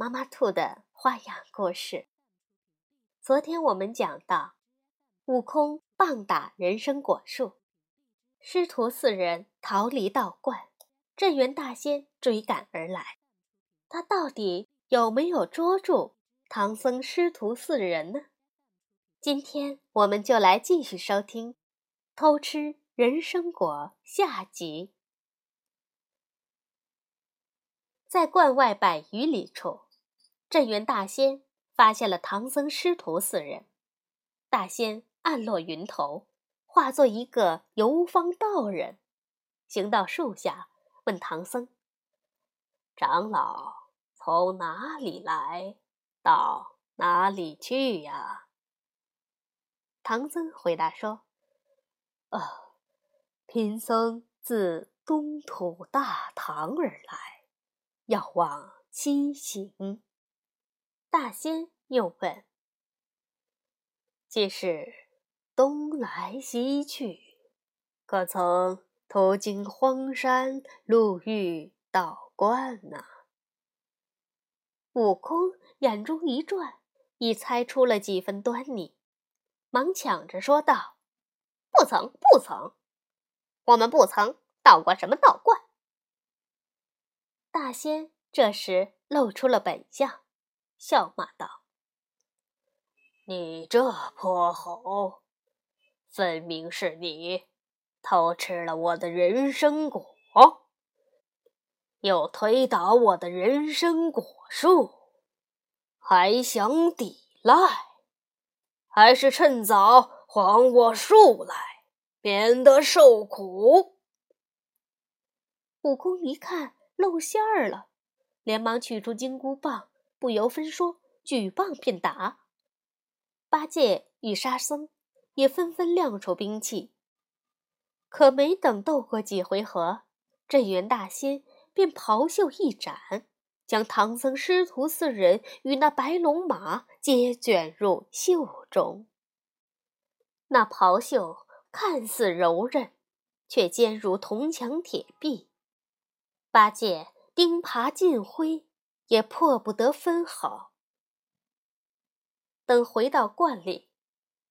妈妈兔的花样故事。昨天我们讲到，悟空棒打人参果树，师徒四人逃离道观，镇元大仙追赶而来。他到底有没有捉住唐僧师徒四人呢？今天我们就来继续收听《偷吃人参果》下集。在观外百余里处。镇元大仙发现了唐僧师徒四人，大仙暗落云头，化作一个游方道人，行到树下，问唐僧：“长老从哪里来，到哪里去呀？”唐僧回答说：“呃，贫僧自东土大唐而来，要往西行。”大仙又问：“既是东来西去，可曾途经荒山，路遇道观呢？”悟空眼中一转，已猜出了几分端倪，忙抢着说道：“不曾，不曾，我们不曾到过什么道观。”大仙这时露出了本相。笑骂道：“你这泼猴，分明是你偷吃了我的人参果，又推倒我的人参果树，还想抵赖？还是趁早还我树来，免得受苦？”悟空一看露馅儿了，连忙取出金箍棒。不由分说，举棒便打。八戒与沙僧也纷纷亮出兵器。可没等斗过几回合，镇元大仙便袍袖一展，将唐僧师徒四人与那白龙马皆卷入袖中。那袍袖看似柔韧，却坚如铜墙铁壁。八戒钉耙尽挥。也迫不得分毫。等回到观里，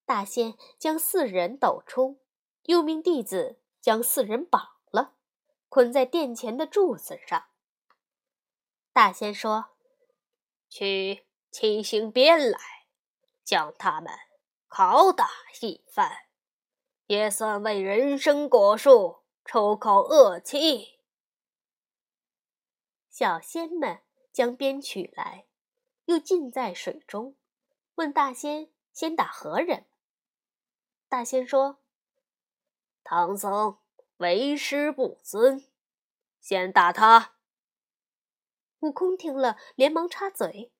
大仙将四人抖出，又命弟子将四人绑了，捆在殿前的柱子上。大仙说：“取七星鞭来，将他们拷打一番，也算为人参果树出口恶气。”小仙们。将鞭取来，又浸在水中，问大仙：“先打何人？”大仙说：“唐僧为师不尊，先打他。”悟空听了，连忙插嘴：“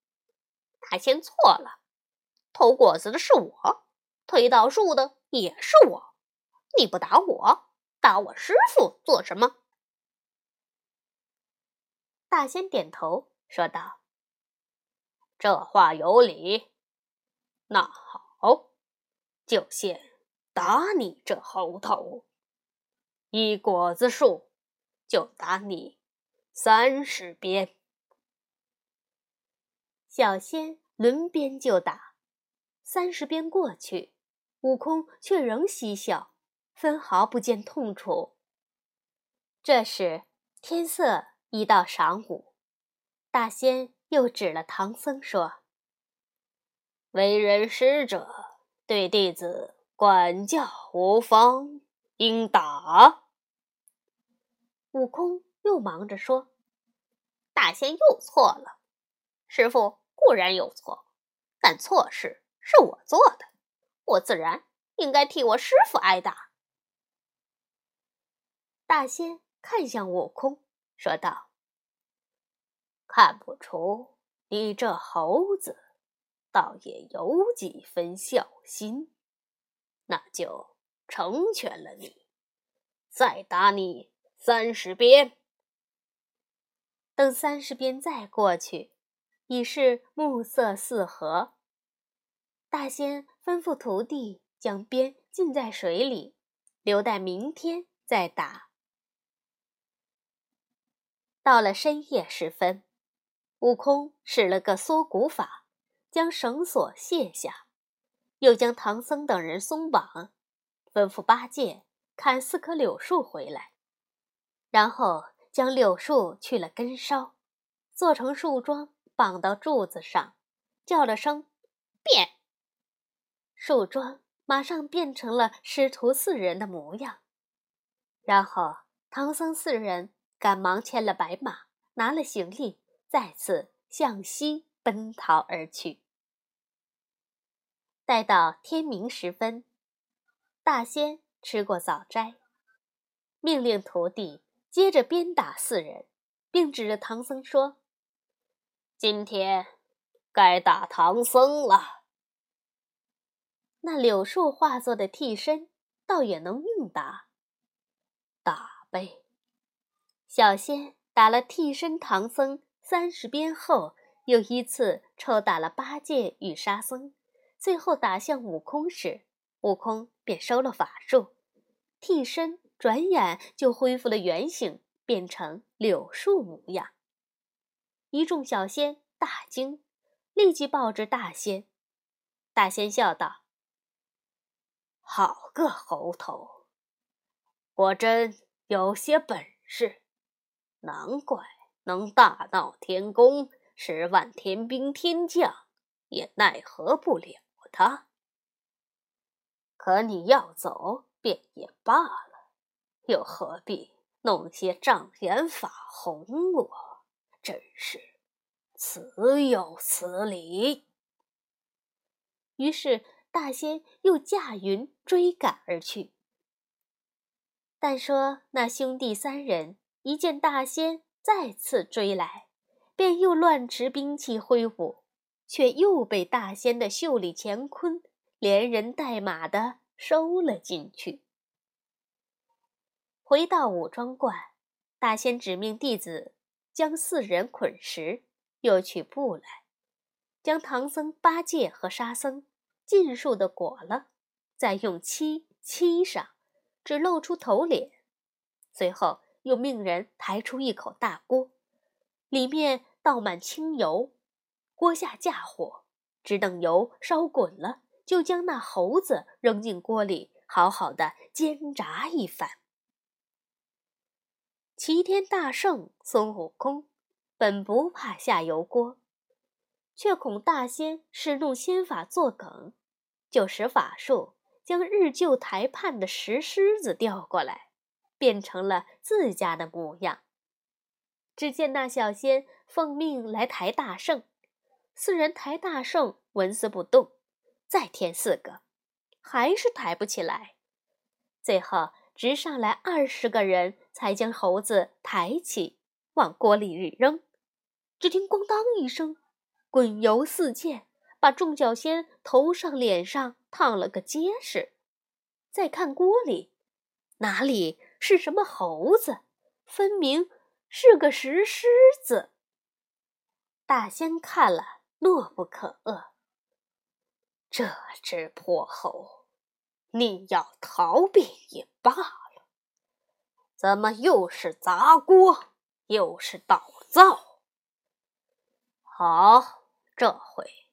大仙错了，偷果子的是我，推倒树的也是我，你不打我，打我师傅做什么？”大仙点头。说道：“这话有理。那好，就先打你这猴头。一果子树，就打你三十鞭。”小仙轮鞭就打，三十鞭过去，悟空却仍嬉笑，分毫不见痛楚。这时天色已到晌午。大仙又指了唐僧说：“为人师者，对弟子管教无方，应打。”悟空又忙着说：“大仙又错了，师傅固然有错，但错事是我做的，我自然应该替我师傅挨打。”大仙看向悟空，说道。看不出你这猴子，倒也有几分孝心，那就成全了你，再打你三十鞭。等三十鞭再过去，已是暮色四合。大仙吩咐徒弟将鞭浸在水里，留待明天再打。到了深夜时分。悟空使了个缩骨法，将绳索卸下，又将唐僧等人松绑，吩咐八戒砍四棵柳树回来，然后将柳树去了根梢，做成树桩，绑到柱子上，叫了声“变”，树桩马上变成了师徒四人的模样。然后唐僧四人赶忙牵了白马，拿了行李。再次向西奔逃而去。待到天明时分，大仙吃过早斋，命令徒弟接着鞭打四人，并指着唐僧说：“今天该打唐僧了。”那柳树化作的替身，倒也能应答。打呗！小仙打了替身唐僧。三十鞭后，又依次抽打了八戒与沙僧，最后打向悟空时，悟空便收了法术，替身转眼就恢复了原形，变成柳树模样。一众小仙大惊，立即报知大仙。大仙笑道：“好个猴头，果真有些本事，难怪。”能大闹天宫，十万天兵天将也奈何不了他。可你要走便也罢了，又何必弄些障眼法哄我？真是此有此理。于是大仙又驾云追赶而去。但说那兄弟三人一见大仙。再次追来，便又乱持兵器挥舞，却又被大仙的袖里乾坤连人带马的收了进去。回到武装观，大仙指命弟子将四人捆实，又取布来，将唐僧、八戒和沙僧尽数的裹了，再用漆漆上，只露出头脸，随后。又命人抬出一口大锅，里面倒满清油，锅下架火，只等油烧滚了，就将那猴子扔进锅里，好好的煎炸一番。齐天大圣孙悟空本不怕下油锅，却恐大仙使弄仙法作梗，就使法术将日就台畔的石狮子调过来。变成了自家的模样。只见那小仙奉命来抬大圣，四人抬大圣纹丝不动，再添四个，还是抬不起来。最后直上来二十个人，才将猴子抬起，往锅里一扔。只听“咣当”一声，滚油四溅，把众小仙头上、脸上烫了个结实。再看锅里，哪里？是什么猴子？分明是个石狮子。大仙看了，怒不可遏。这只破猴，你要逃避也罢了，怎么又是砸锅，又是捣灶？好，这回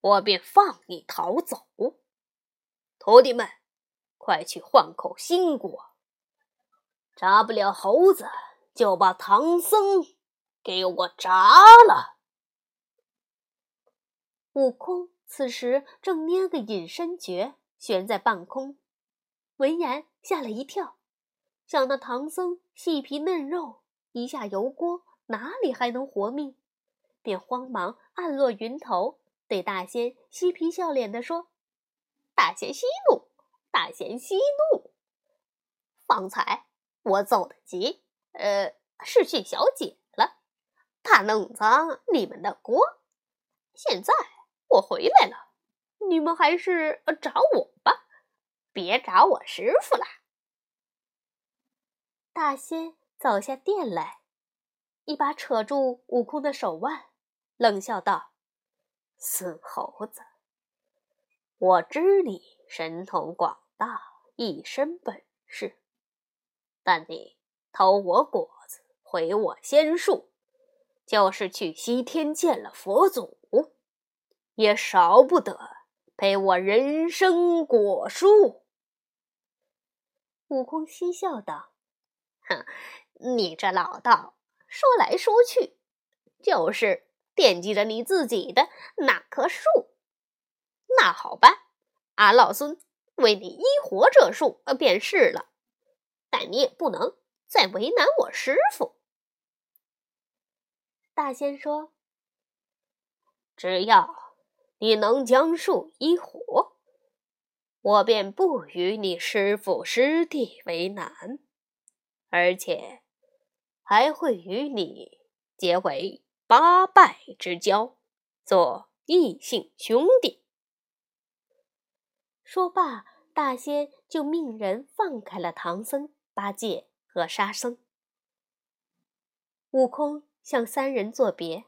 我便放你逃走。徒弟们，快去换口新锅。炸不了猴子，就把唐僧给我炸了。悟空此时正捏个隐身诀，悬在半空，闻言吓了一跳，想那唐僧细皮嫩肉，一下油锅哪里还能活命？便慌忙暗落云头，对大仙嬉皮笑脸的说：“大仙息怒，大仙息怒，方才。”我走得急，呃，是去小姐了，怕弄脏你们的锅，现在我回来了，你们还是找我吧，别找我师傅了。”大仙走下殿来，一把扯住悟空的手腕，冷笑道：“死猴子，我知你神通广大，一身本事，但你偷我果子，毁我仙术，就是去西天见了佛祖，也少不得赔我人参果树。”悟空嬉笑道。哼，你这老道说来说去，就是惦记着你自己的那棵树。那好吧，俺老孙为你医活这树便是了。但你也不能再为难我师傅。大仙说：“只要你能将树医活，我便不与你师傅师弟为难。”而且还会与你结为八拜之交，做异姓兄弟。说罢，大仙就命人放开了唐僧、八戒和沙僧。悟空向三人作别，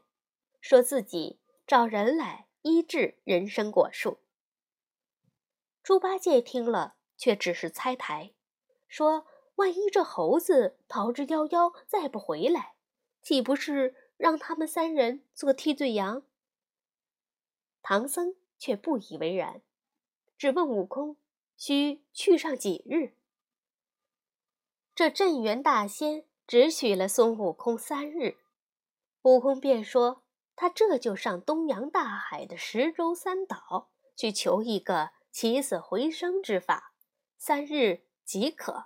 说自己找人来医治人参果树。猪八戒听了，却只是猜台，说。万一这猴子逃之夭夭，再不回来，岂不是让他们三人做替罪羊？唐僧却不以为然，只问悟空：“需去上几日？”这镇元大仙只许了孙悟空三日，悟空便说：“他这就上东洋大海的十洲三岛去求一个起死回生之法，三日即可。”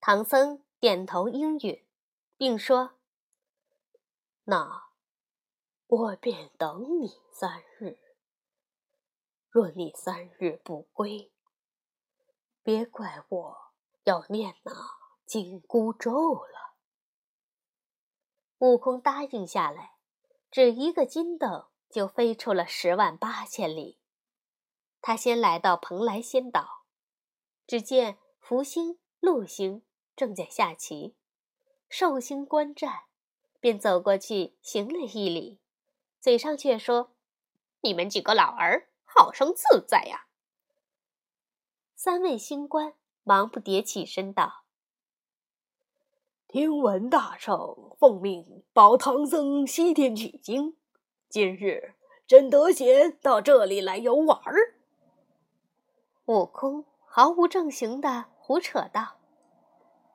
唐僧点头应允，并说：“那我便等你三日。若你三日不归，别怪我要念那紧箍咒了。”悟空答应下来，只一个筋斗就飞出了十万八千里。他先来到蓬莱仙岛，只见福星、禄星。正在下棋，寿星观战，便走过去行了一礼，嘴上却说：“你们几个老儿好生自在呀！”三位星官忙不迭起身道：“听闻大圣奉命保唐僧西天取经，今日真得闲到这里来游玩儿。”悟空毫无正形的胡扯道。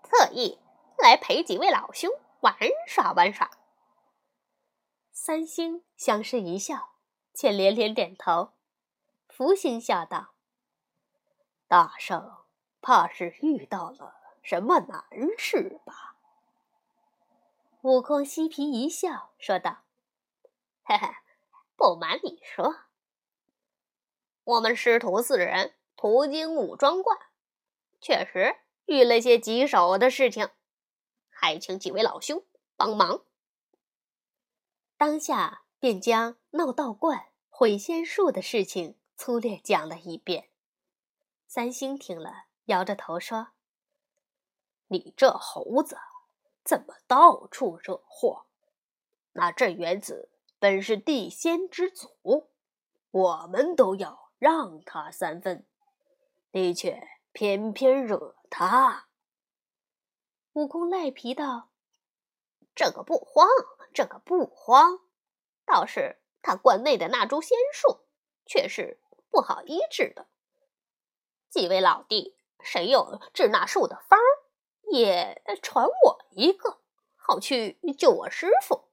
特意来陪几位老兄玩耍玩耍。三星相视一笑，却连连点头。福星笑道：“大圣怕是遇到了什么难事吧？”悟空嬉皮一笑，说道：“嘿嘿，不瞒你说，我们师徒四人途经武庄观，确实。”遇了些棘手的事情，还请几位老兄帮忙。当下便将闹道观、毁仙术的事情粗略讲了一遍。三星听了，摇着头说：“你这猴子怎么到处惹祸？那镇元子本是地仙之祖，我们都要让他三分，你却偏偏惹。”他，悟空赖皮道：“这个不慌，这个不慌，倒是他关内的那株仙树，却是不好医治的。几位老弟，谁有治那树的方，也传我一个，好去救我师傅。”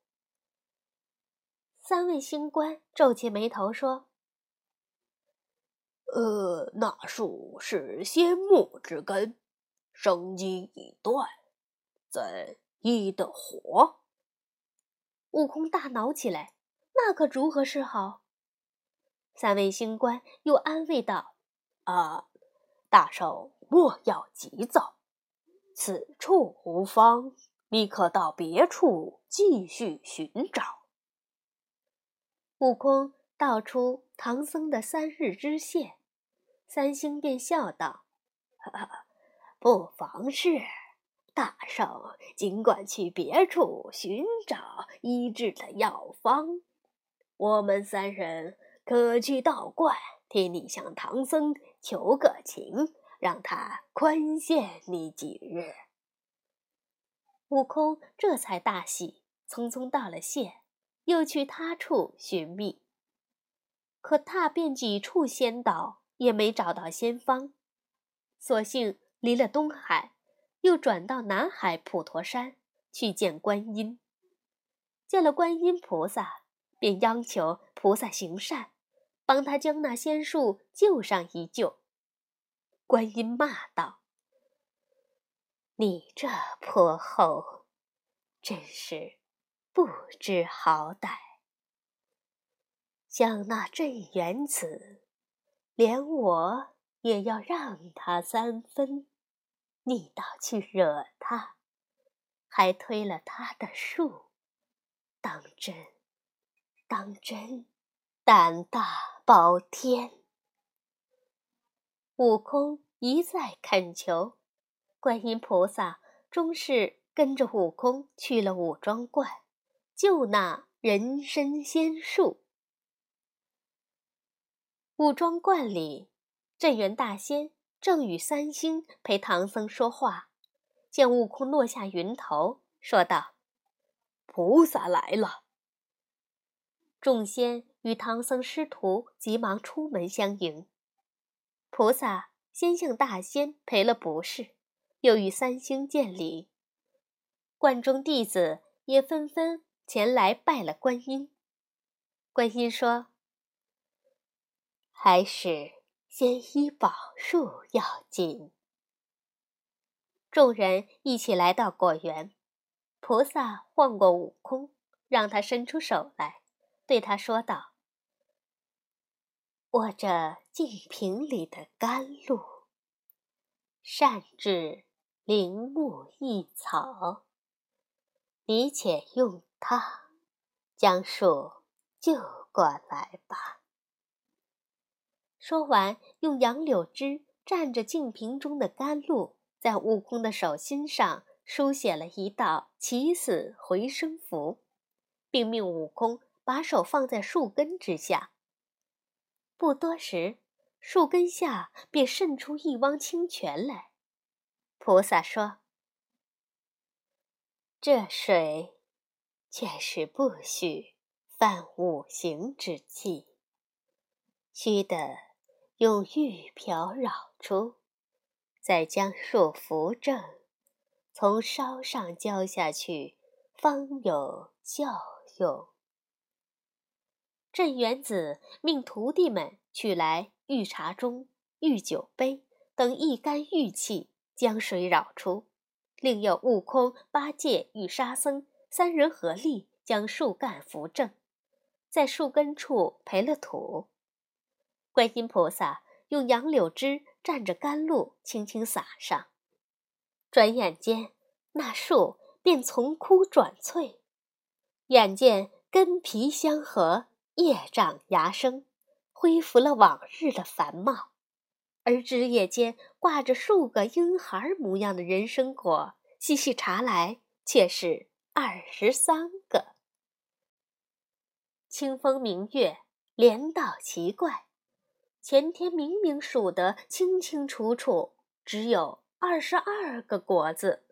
三位星官皱起眉头说：“呃，那树是仙木之根。”生机已断，怎医得活？悟空大恼起来，那可如何是好？三位星官又安慰道：“啊，大圣莫要急躁，此处无方，你可到别处继续寻找。”悟空道出唐僧的三日之限，三星便笑道：“不妨事，大圣尽管去别处寻找医治的药方，我们三人可去道观替你向唐僧求个情，让他宽限你几日。”悟空这才大喜，匆匆道了谢，又去他处寻觅。可踏遍几处仙岛，也没找到仙方，索性离了东海，又转到南海普陀山去见观音。见了观音菩萨，便央求菩萨行善，帮他将那仙树救上一救。观音骂道。你这泼猴，真是不知好歹！像那镇元子，连我也要让他三分，你倒去惹他，还推了他的树，当真，当真，胆大包天！悟空一再恳求。观音菩萨终是跟着悟空去了武装观，救那人参仙树。武装观里，镇元大仙正与三星陪唐僧说话，见悟空落下云头，说道：“菩萨来了。”众仙与唐僧师徒急忙出门相迎。菩萨先向大仙赔了不是。又与三星见礼，观中弟子也纷纷前来拜了观音。观音说：“还是先医宝树要紧。”众人一起来到果园，菩萨唤过悟空，让他伸出手来，对他说道：“握着净瓶里的甘露，善治。”灵木异草，你且用它将树救过来吧。说完，用杨柳枝蘸着净瓶中的甘露，在悟空的手心上书写了一道起死回生符，并命悟空把手放在树根之下。不多时，树根下便渗出一汪清泉来。菩萨说：“这水却是不许犯五行之气，须得用玉瓢舀出，再将树扶正，从梢上浇下去，方有效用。”镇元子命徒弟们取来玉茶盅、玉酒杯等一干玉器。将水舀出，另有悟空、八戒与沙僧三人合力将树干扶正，在树根处培了土。观音菩萨用杨柳枝蘸着甘露，轻轻洒上。转眼间，那树便从枯转翠，眼见根皮相合，叶长芽生，恢复了往日的繁茂。而枝叶间挂着数个婴孩模样的人参果，细细查来，却是二十三个。清风明月，连道奇怪。前天明明数得清清楚楚，只有二十二个果子，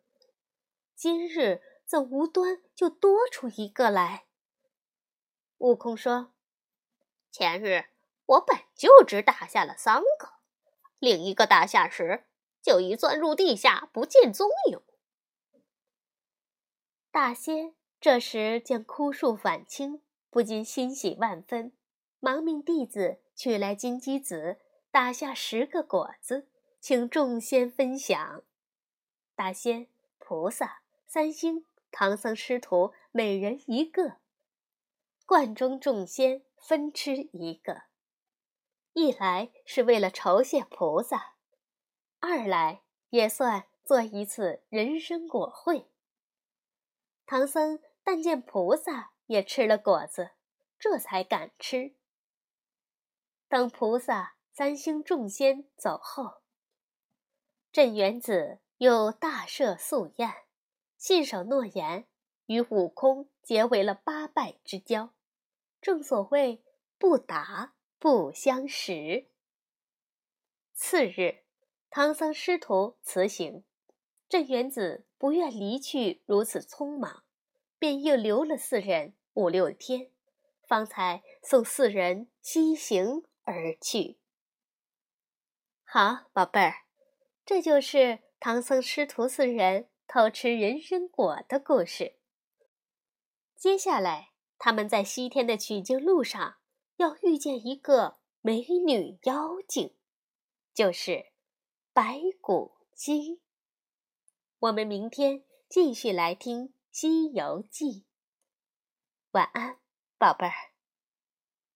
今日怎无端就多出一个来？悟空说：“前日我本就只打下了三个。”另一个打下时，就已钻入地下，不见踪影。大仙这时见枯树返青，不禁欣喜万分，忙命弟子取来金鸡子，打下十个果子，请众仙分享。大仙、菩萨、三星、唐僧师徒每人一个，观中众仙分吃一个。一来是为了酬谢菩萨，二来也算做一次人参果会。唐僧但见菩萨也吃了果子，这才敢吃。等菩萨三星众仙走后，镇元子又大设素宴，信守诺言，与悟空结为了八拜之交。正所谓不打不相识。次日，唐僧师徒辞行，镇元子不愿离去如此匆忙，便又留了四人五六天，方才送四人西行而去。好，宝贝儿，这就是唐僧师徒四人偷吃人参果的故事。接下来，他们在西天的取经路上要遇见一个美女妖精，就是白骨精。我们明天继续来听《西游记》。晚安，宝贝儿。